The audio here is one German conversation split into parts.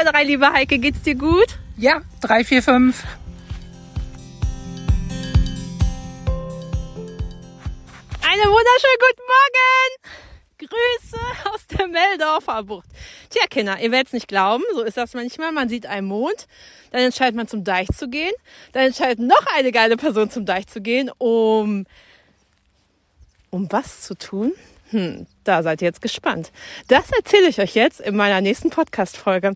Zwei, drei, liebe Heike, geht's dir gut? Ja, drei, vier, fünf. Einen wunderschönen guten Morgen! Grüße aus der Meldorfer Bucht. Tja, Kinder, ihr werdet es nicht glauben, so ist das manchmal. Man sieht einen Mond, dann entscheidet man zum Deich zu gehen, dann entscheidet noch eine geile Person zum Deich zu gehen, um um was zu tun? Hm, da seid ihr jetzt gespannt. Das erzähle ich euch jetzt in meiner nächsten Podcast-Folge.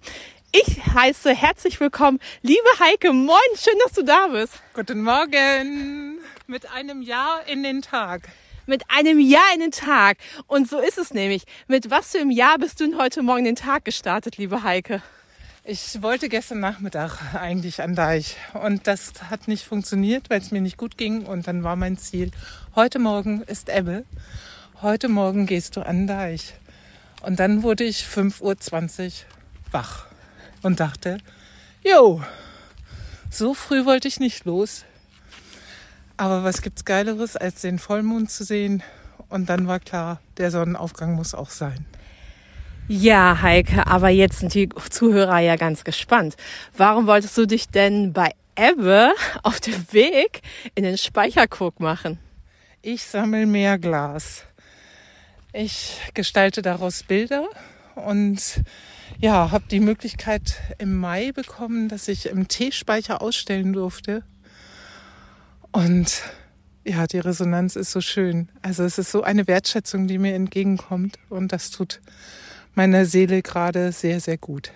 Ich heiße herzlich willkommen, liebe Heike. Moin, schön, dass du da bist. Guten Morgen. Mit einem Jahr in den Tag mit einem Jahr in den Tag. Und so ist es nämlich. Mit was für einem Jahr bist du denn heute Morgen den Tag gestartet, liebe Heike? Ich wollte gestern Nachmittag eigentlich an Deich und das hat nicht funktioniert, weil es mir nicht gut ging und dann war mein Ziel, heute Morgen ist Ebbe, heute Morgen gehst du an Deich. Und dann wurde ich 5.20 Uhr wach und dachte, jo, so früh wollte ich nicht los. Aber was gibt's Geileres, als den Vollmond zu sehen? Und dann war klar, der Sonnenaufgang muss auch sein. Ja, Heike, aber jetzt sind die Zuhörer ja ganz gespannt. Warum wolltest du dich denn bei Ebbe auf dem Weg in den Speicherkrug machen? Ich sammle mehr Glas. Ich gestalte daraus Bilder und ja, habe die Möglichkeit im Mai bekommen, dass ich im Teespeicher ausstellen durfte. Und ja, die Resonanz ist so schön. Also es ist so eine Wertschätzung, die mir entgegenkommt und das tut meiner Seele gerade sehr, sehr gut.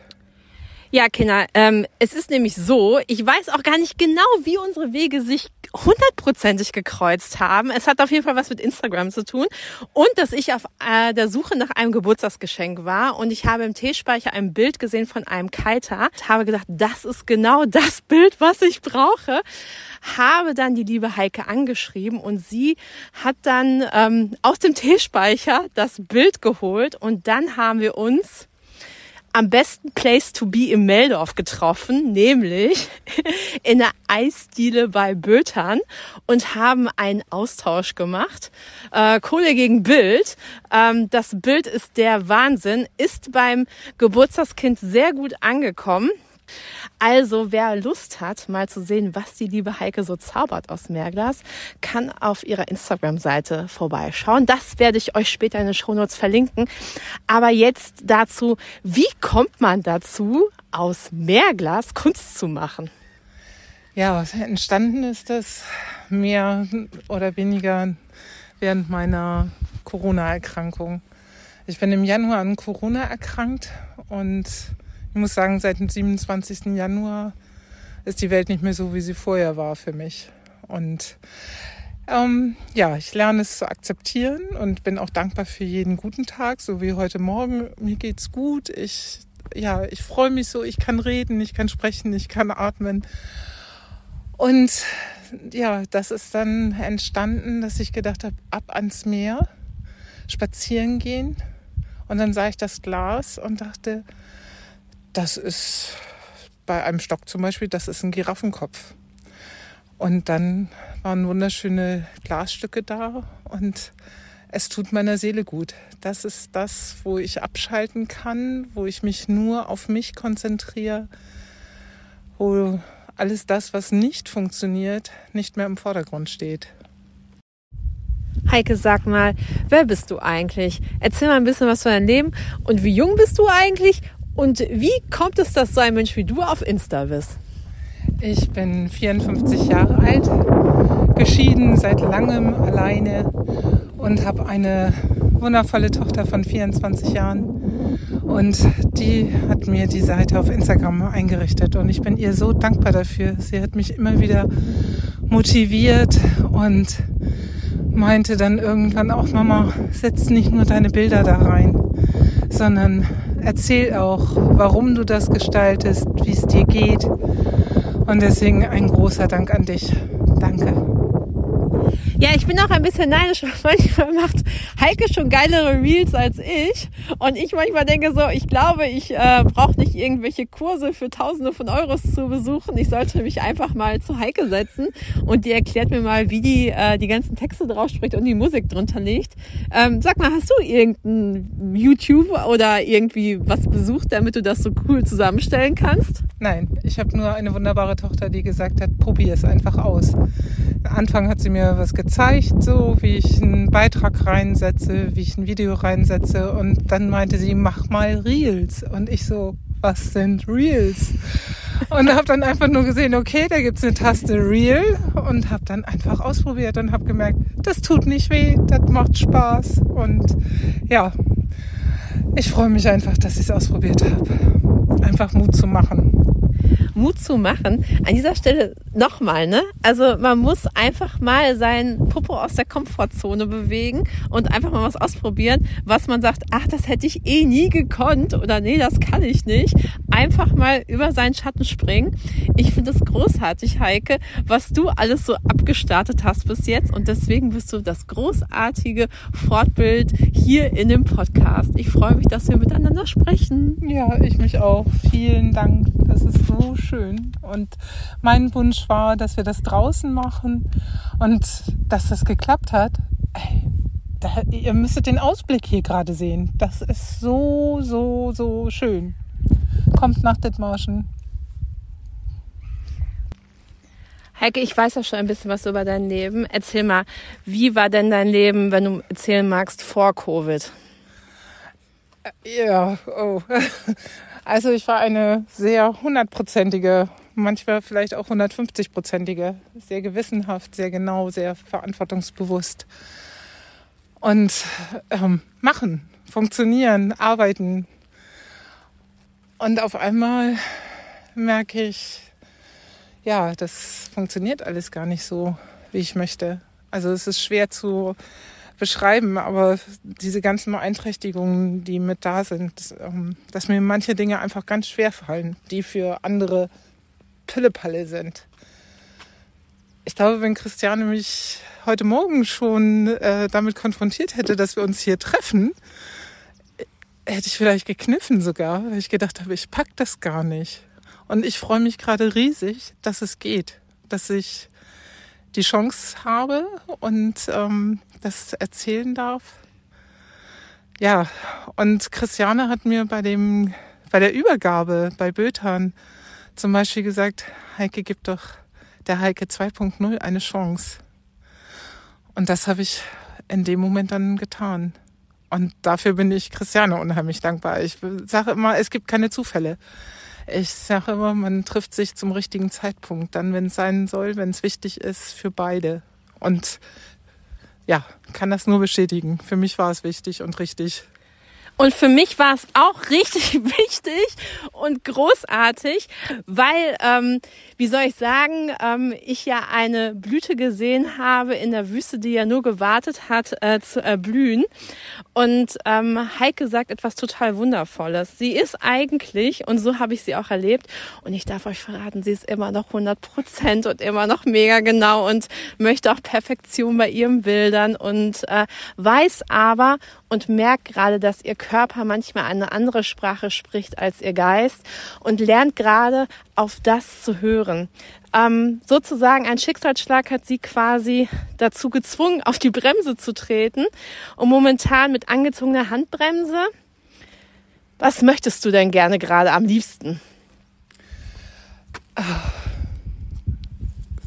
Ja, Kinder, ähm, es ist nämlich so, ich weiß auch gar nicht genau, wie unsere Wege sich hundertprozentig gekreuzt haben. Es hat auf jeden Fall was mit Instagram zu tun. Und dass ich auf äh, der Suche nach einem Geburtstagsgeschenk war. Und ich habe im Teespeicher ein Bild gesehen von einem Kiter, habe gedacht, das ist genau das Bild, was ich brauche. Habe dann die liebe Heike angeschrieben. Und sie hat dann ähm, aus dem Teespeicher das Bild geholt. Und dann haben wir uns am besten Place to be im Meldorf getroffen, nämlich in der Eisdiele bei Bötern und haben einen Austausch gemacht. Äh, Kohle gegen Bild. Ähm, das Bild ist der Wahnsinn, ist beim Geburtstagskind sehr gut angekommen. Also wer Lust hat, mal zu sehen, was die liebe Heike so zaubert aus Meerglas, kann auf ihrer Instagram-Seite vorbeischauen. Das werde ich euch später in den Shownotes verlinken. Aber jetzt dazu, wie kommt man dazu, aus Meerglas Kunst zu machen? Ja, entstanden ist das mehr oder weniger während meiner Corona-Erkrankung. Ich bin im Januar an Corona erkrankt und muss sagen, seit dem 27. Januar ist die Welt nicht mehr so, wie sie vorher war für mich. Und ähm, ja, ich lerne es zu akzeptieren und bin auch dankbar für jeden guten Tag, so wie heute Morgen. Mir geht's gut. Ich, ja, ich freue mich so. Ich kann reden, ich kann sprechen, ich kann atmen. Und ja, das ist dann entstanden, dass ich gedacht habe, ab ans Meer, spazieren gehen. Und dann sah ich das Glas und dachte, das ist bei einem Stock zum Beispiel, das ist ein Giraffenkopf. Und dann waren wunderschöne Glasstücke da und es tut meiner Seele gut. Das ist das, wo ich abschalten kann, wo ich mich nur auf mich konzentriere, wo alles das, was nicht funktioniert, nicht mehr im Vordergrund steht. Heike, sag mal, wer bist du eigentlich? Erzähl mal ein bisschen was von deinem Leben und wie jung bist du eigentlich und wie kommt es, dass so ein Mensch wie du auf Insta bist? Ich bin 54 Jahre alt, geschieden seit langem alleine und habe eine wundervolle Tochter von 24 Jahren. Und die hat mir die Seite auf Instagram eingerichtet und ich bin ihr so dankbar dafür. Sie hat mich immer wieder motiviert und meinte dann irgendwann auch, Mama, setz nicht nur deine Bilder da rein, sondern erzähl auch, warum du das gestaltest, wie es dir geht. Und deswegen ein großer Dank an dich. Danke. Ja, ich bin auch ein bisschen neidisch, manchmal macht Heike schon geilere Reels als ich. Und ich manchmal denke so, ich glaube, ich äh, brauche nicht irgendwelche Kurse für Tausende von Euros zu besuchen. Ich sollte mich einfach mal zu Heike setzen und die erklärt mir mal, wie die äh, die ganzen Texte drauf spricht und die Musik drunter legt. Ähm, sag mal, hast du irgendeinen YouTube oder irgendwie was besucht, damit du das so cool zusammenstellen kannst? Nein, ich habe nur eine wunderbare Tochter, die gesagt hat, probier es einfach aus. Am Anfang hat sie mir was gezeigt, so wie ich einen Beitrag reinsetze, wie ich ein Video reinsetze und dann meinte sie, mach mal Reels und ich so, was sind Reels? Und habe dann einfach nur gesehen, okay, da gibt's eine Taste Reel und habe dann einfach ausprobiert und habe gemerkt, das tut nicht weh, das macht Spaß und ja, ich freue mich einfach, dass ich es ausprobiert habe. Einfach Mut zu machen. Mut zu machen. An dieser Stelle nochmal, ne? Also man muss einfach mal sein Popo aus der Komfortzone bewegen und einfach mal was ausprobieren, was man sagt, ach, das hätte ich eh nie gekonnt oder nee, das kann ich nicht. Einfach mal über seinen Schatten springen. Ich finde es großartig, Heike, was du alles so abgestartet hast bis jetzt und deswegen bist du das großartige Fortbild hier in dem Podcast. Ich freue mich, dass wir miteinander sprechen. Ja, ich mich auch. Vielen Dank. Das ist so schön. Und mein Wunsch war, dass wir das draußen machen und dass das geklappt hat. Ey, da, ihr müsstet den Ausblick hier gerade sehen. Das ist so, so, so schön. Kommt nach Dithmarschen. Heike, ich weiß ja schon ein bisschen was über dein Leben. Erzähl mal, wie war denn dein Leben, wenn du erzählen magst, vor Covid? Ja, oh. Also ich war eine sehr hundertprozentige, manchmal vielleicht auch 150-prozentige, sehr gewissenhaft, sehr genau, sehr verantwortungsbewusst. Und ähm, machen, funktionieren, arbeiten. Und auf einmal merke ich, ja, das funktioniert alles gar nicht so, wie ich möchte. Also es ist schwer zu beschreiben, aber diese ganzen Beeinträchtigungen, die mit da sind, ähm, dass mir manche Dinge einfach ganz schwer fallen, die für andere Pillepalle sind. Ich glaube, wenn Christiane mich heute Morgen schon äh, damit konfrontiert hätte, dass wir uns hier treffen, hätte ich vielleicht gekniffen sogar, weil ich gedacht habe, ich pack das gar nicht. Und ich freue mich gerade riesig, dass es geht, dass ich die Chance habe und ähm, das erzählen darf. Ja, und Christiane hat mir bei dem, bei der Übergabe bei Bötern zum Beispiel gesagt, Heike gibt doch der Heike 2.0 eine Chance. Und das habe ich in dem Moment dann getan. Und dafür bin ich Christiane unheimlich dankbar. Ich sage immer, es gibt keine Zufälle. Ich sage immer, man trifft sich zum richtigen Zeitpunkt, dann, wenn es sein soll, wenn es wichtig ist für beide. Und ja, kann das nur bestätigen. Für mich war es wichtig und richtig. Und für mich war es auch richtig wichtig und großartig, weil, ähm, wie soll ich sagen, ähm, ich ja eine Blüte gesehen habe in der Wüste, die ja nur gewartet hat äh, zu erblühen. Und ähm, Heike sagt etwas total Wundervolles. Sie ist eigentlich, und so habe ich sie auch erlebt, und ich darf euch verraten, sie ist immer noch 100 Prozent und immer noch mega genau und möchte auch Perfektion bei ihren Bildern und äh, weiß aber und merkt gerade, dass ihr manchmal eine andere Sprache spricht als ihr Geist und lernt gerade auf das zu hören. Ähm, sozusagen ein Schicksalsschlag hat sie quasi dazu gezwungen, auf die Bremse zu treten und momentan mit angezogener Handbremse. Was möchtest du denn gerne gerade am liebsten?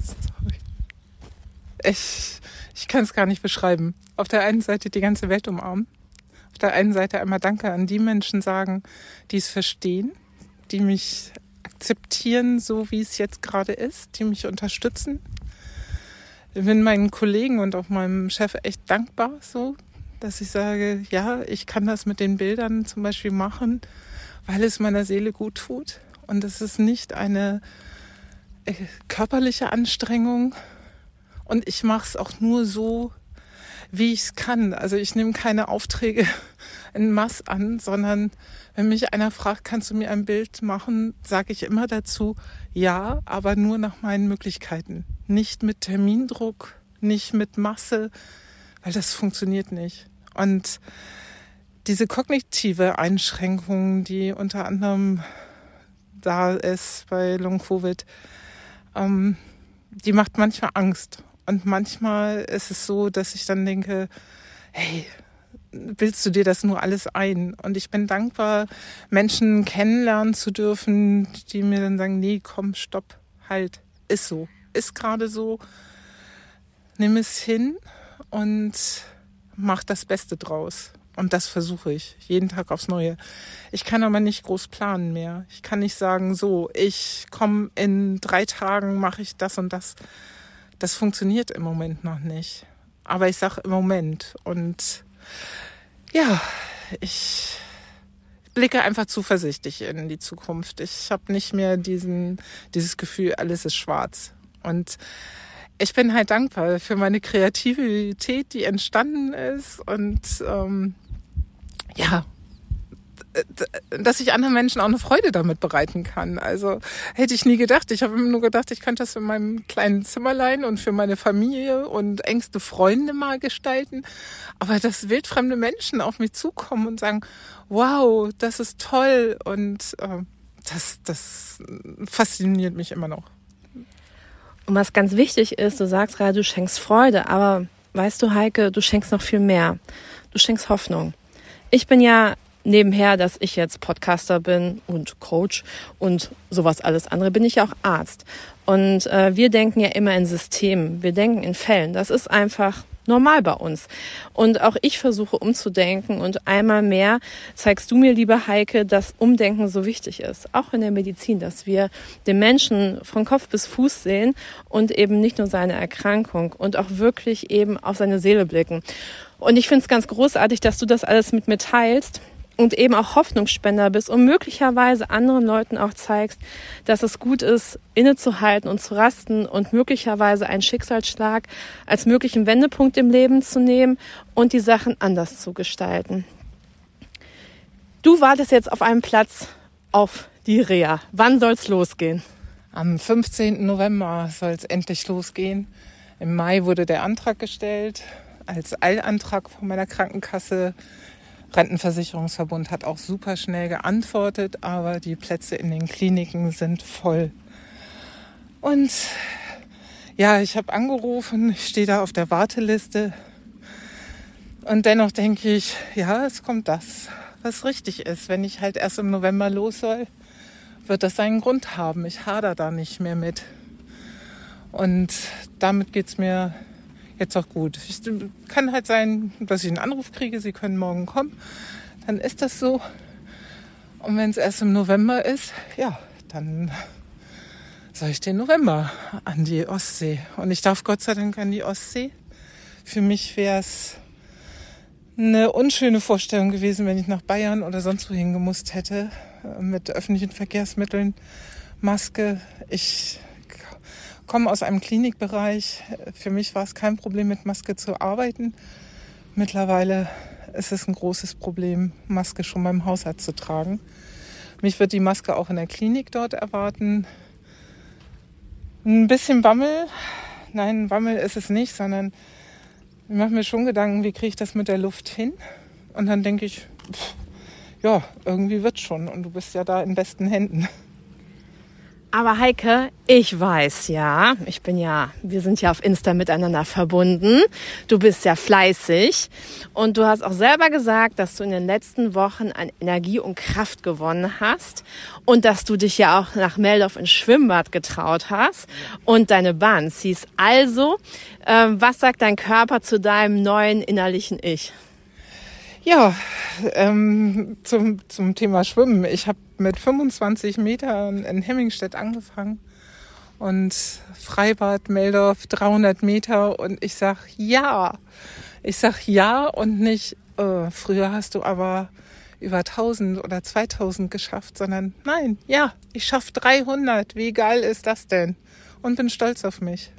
Sorry. Ich, ich kann es gar nicht beschreiben. Auf der einen Seite die ganze Welt umarmen. Der einen Seite einmal Danke an die Menschen sagen, die es verstehen, die mich akzeptieren, so wie es jetzt gerade ist, die mich unterstützen. Ich bin meinen Kollegen und auch meinem Chef echt dankbar, so, dass ich sage, ja, ich kann das mit den Bildern zum Beispiel machen, weil es meiner Seele gut tut. Und es ist nicht eine äh, körperliche Anstrengung. Und ich mache es auch nur so, wie ich es kann. Also ich nehme keine Aufträge in Mass an, sondern wenn mich einer fragt, kannst du mir ein Bild machen, sage ich immer dazu, ja, aber nur nach meinen Möglichkeiten. Nicht mit Termindruck, nicht mit Masse, weil das funktioniert nicht. Und diese kognitive Einschränkung, die unter anderem da ist bei Long Covid, ähm, die macht manchmal Angst. Und manchmal ist es so, dass ich dann denke, hey, bildest du dir das nur alles ein? Und ich bin dankbar, Menschen kennenlernen zu dürfen, die mir dann sagen, nee, komm, stopp, halt, ist so, ist gerade so, nimm es hin und mach das Beste draus. Und das versuche ich jeden Tag aufs Neue. Ich kann aber nicht groß planen mehr. Ich kann nicht sagen, so, ich komme in drei Tagen, mache ich das und das. Das funktioniert im Moment noch nicht. Aber ich sage im Moment. Und ja, ich blicke einfach zuversichtlich in die Zukunft. Ich habe nicht mehr diesen, dieses Gefühl, alles ist schwarz. Und ich bin halt dankbar für meine Kreativität, die entstanden ist und ähm, ja, dass ich anderen Menschen auch eine Freude damit bereiten kann. Also hätte ich nie gedacht. Ich habe immer nur gedacht, ich könnte das in meinem kleinen Zimmerlein und für meine Familie und engste Freunde mal gestalten. Aber dass wildfremde Menschen auf mich zukommen und sagen, wow, das ist toll und äh, das, das fasziniert mich immer noch. Und was ganz wichtig ist, du sagst gerade, du schenkst Freude, aber weißt du, Heike, du schenkst noch viel mehr. Du schenkst Hoffnung. Ich bin ja nebenher, dass ich jetzt Podcaster bin und Coach und sowas alles andere, bin ich ja auch Arzt. Und äh, wir denken ja immer in Systemen, wir denken in Fällen. Das ist einfach normal bei uns. Und auch ich versuche umzudenken und einmal mehr zeigst du mir, liebe Heike, dass Umdenken so wichtig ist. Auch in der Medizin, dass wir den Menschen von Kopf bis Fuß sehen und eben nicht nur seine Erkrankung und auch wirklich eben auf seine Seele blicken. Und ich finde es ganz großartig, dass du das alles mit mir teilst und eben auch Hoffnungsspender bist und möglicherweise anderen Leuten auch zeigst, dass es gut ist, innezuhalten und zu rasten und möglicherweise einen Schicksalsschlag als möglichen Wendepunkt im Leben zu nehmen und die Sachen anders zu gestalten. Du wartest jetzt auf einem Platz auf die Reha. Wann soll's losgehen? Am 15. November soll es endlich losgehen. Im Mai wurde der Antrag gestellt als Eilantrag von meiner Krankenkasse. Rentenversicherungsverbund hat auch super schnell geantwortet, aber die Plätze in den Kliniken sind voll. Und ja, ich habe angerufen, ich stehe da auf der Warteliste. Und dennoch denke ich, ja, es kommt das, was richtig ist. Wenn ich halt erst im November los soll, wird das seinen Grund haben. Ich hader da nicht mehr mit. Und damit geht es mir jetzt auch gut. Ich, kann halt sein, dass ich einen Anruf kriege, Sie können morgen kommen. Dann ist das so. Und wenn es erst im November ist, ja, dann soll ich den November an die Ostsee. Und ich darf Gott sei Dank an die Ostsee. Für mich wäre es eine unschöne Vorstellung gewesen, wenn ich nach Bayern oder sonst wohin gemusst hätte mit öffentlichen Verkehrsmitteln, Maske. Ich komme aus einem Klinikbereich. Für mich war es kein Problem, mit Maske zu arbeiten. Mittlerweile ist es ein großes Problem, Maske schon beim Hausarzt zu tragen. Mich wird die Maske auch in der Klinik dort erwarten. Ein bisschen Wammel. Nein, Wammel ist es nicht, sondern ich mache mir schon Gedanken, wie kriege ich das mit der Luft hin? Und dann denke ich, pff, ja, irgendwie wird schon. Und du bist ja da in besten Händen. Aber Heike, ich weiß ja, ich bin ja, wir sind ja auf Insta miteinander verbunden. Du bist ja fleißig und du hast auch selber gesagt, dass du in den letzten Wochen an Energie und Kraft gewonnen hast und dass du dich ja auch nach Meldorf ins Schwimmbad getraut hast und deine Bahn ziehst. Also, äh, was sagt dein Körper zu deinem neuen innerlichen Ich? Ja, ähm, zum, zum Thema Schwimmen. Ich habe mit 25 Metern in Hemmingstedt angefangen und Freibad Meldorf 300 Meter und ich sag ja, Ich sag ja und nicht, äh, früher hast du aber über 1000 oder 2000 geschafft, sondern nein, ja, ich schaffe 300. Wie geil ist das denn? Und bin stolz auf mich.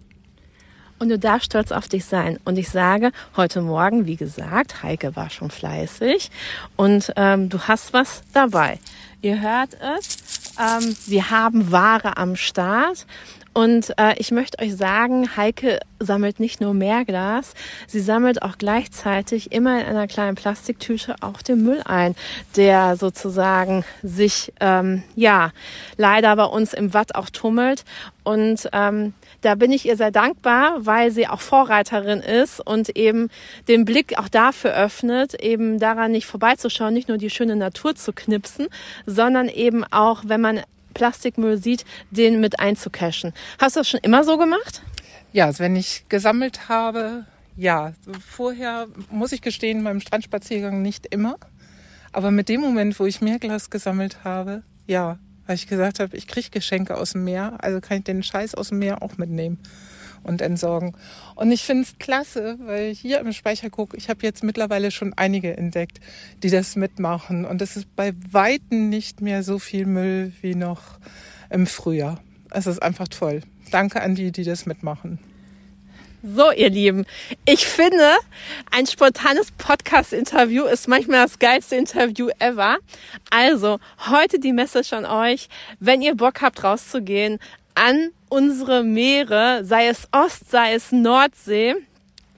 Und du darfst stolz auf dich sein. Und ich sage, heute Morgen, wie gesagt, Heike war schon fleißig und ähm, du hast was dabei. Ihr hört es, ähm, wir haben Ware am Start und äh, ich möchte euch sagen, Heike sammelt nicht nur Meerglas, sie sammelt auch gleichzeitig immer in einer kleinen Plastiktüte auch den Müll ein, der sozusagen sich ähm, ja leider bei uns im Watt auch tummelt. Und ähm, da bin ich ihr sehr dankbar, weil sie auch Vorreiterin ist und eben den Blick auch dafür öffnet, eben daran nicht vorbeizuschauen, nicht nur die schöne Natur zu knipsen, sondern eben auch, wenn man Plastikmüll sieht, den mit einzucachen. Hast du das schon immer so gemacht? Ja, also wenn ich gesammelt habe, ja. Vorher muss ich gestehen, beim Strandspaziergang nicht immer. Aber mit dem Moment, wo ich Meerglas gesammelt habe, ja, weil ich gesagt habe, ich kriege Geschenke aus dem Meer, also kann ich den Scheiß aus dem Meer auch mitnehmen und entsorgen. Und ich finde es klasse, weil hier im Speicherguck, ich habe jetzt mittlerweile schon einige entdeckt, die das mitmachen. Und es ist bei Weitem nicht mehr so viel Müll wie noch im Frühjahr. Es ist einfach toll. Danke an die, die das mitmachen. So, ihr Lieben, ich finde, ein spontanes Podcast-Interview ist manchmal das geilste Interview ever. Also, heute die Message an euch, wenn ihr Bock habt, rauszugehen, an unsere Meere, sei es Ost, sei es Nordsee.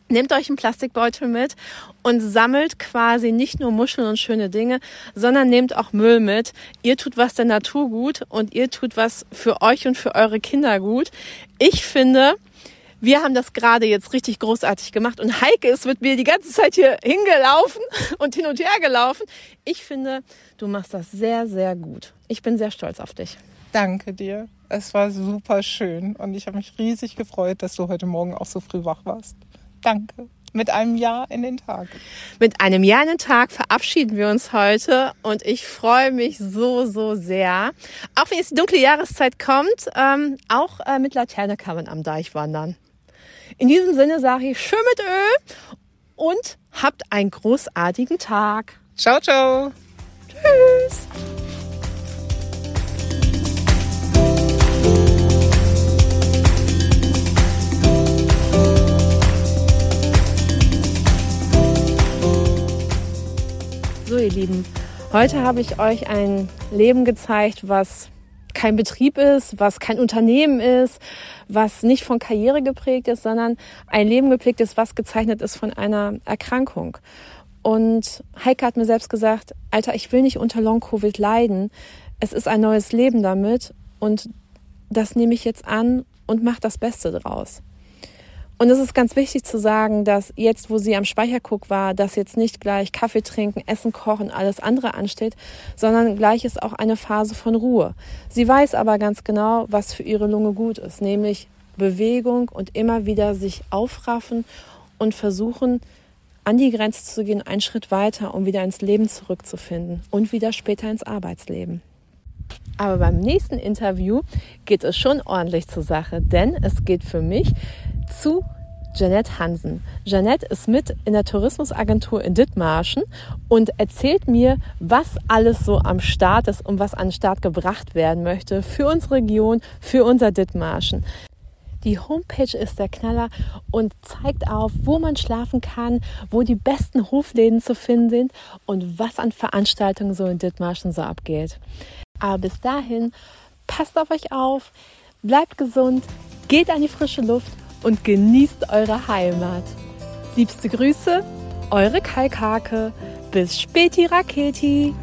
Nehmt euch einen Plastikbeutel mit und sammelt quasi nicht nur Muscheln und schöne Dinge, sondern nehmt auch Müll mit. Ihr tut was der Natur gut und ihr tut was für euch und für eure Kinder gut. Ich finde, wir haben das gerade jetzt richtig großartig gemacht und Heike ist mit mir die ganze Zeit hier hingelaufen und hin und her gelaufen. Ich finde, du machst das sehr, sehr gut. Ich bin sehr stolz auf dich. Danke dir. Es war super schön und ich habe mich riesig gefreut, dass du heute Morgen auch so früh wach warst. Danke. Mit einem Jahr in den Tag. Mit einem Jahr in den Tag verabschieden wir uns heute und ich freue mich so, so sehr. Auch wenn jetzt die dunkle Jahreszeit kommt, ähm, auch äh, mit Laterne kann man am Deich wandern. In diesem Sinne sage ich schön mit Öl und habt einen großartigen Tag. Ciao, ciao. Tschüss. So, ihr Lieben, heute habe ich euch ein Leben gezeigt, was kein Betrieb ist, was kein Unternehmen ist, was nicht von Karriere geprägt ist, sondern ein Leben geprägt ist, was gezeichnet ist von einer Erkrankung. Und Heike hat mir selbst gesagt, Alter, ich will nicht unter Long-Covid leiden. Es ist ein neues Leben damit und das nehme ich jetzt an und mache das Beste draus. Und es ist ganz wichtig zu sagen, dass jetzt, wo sie am Speicherguck war, dass jetzt nicht gleich Kaffee trinken, Essen kochen, alles andere ansteht, sondern gleich ist auch eine Phase von Ruhe. Sie weiß aber ganz genau, was für ihre Lunge gut ist, nämlich Bewegung und immer wieder sich aufraffen und versuchen, an die Grenze zu gehen, einen Schritt weiter, um wieder ins Leben zurückzufinden und wieder später ins Arbeitsleben. Aber beim nächsten Interview geht es schon ordentlich zur Sache, denn es geht für mich zu Janette Hansen. Janette ist mit in der Tourismusagentur in Dithmarschen und erzählt mir, was alles so am Start ist und was an den Start gebracht werden möchte für unsere Region, für unser Dithmarschen. Die Homepage ist der Knaller und zeigt auf, wo man schlafen kann, wo die besten Hofläden zu finden sind und was an Veranstaltungen so in Dithmarschen so abgeht. Aber bis dahin, passt auf euch auf, bleibt gesund, geht an die frische Luft und genießt eure Heimat. Liebste Grüße, eure Kalkhake. Bis späti Raketi.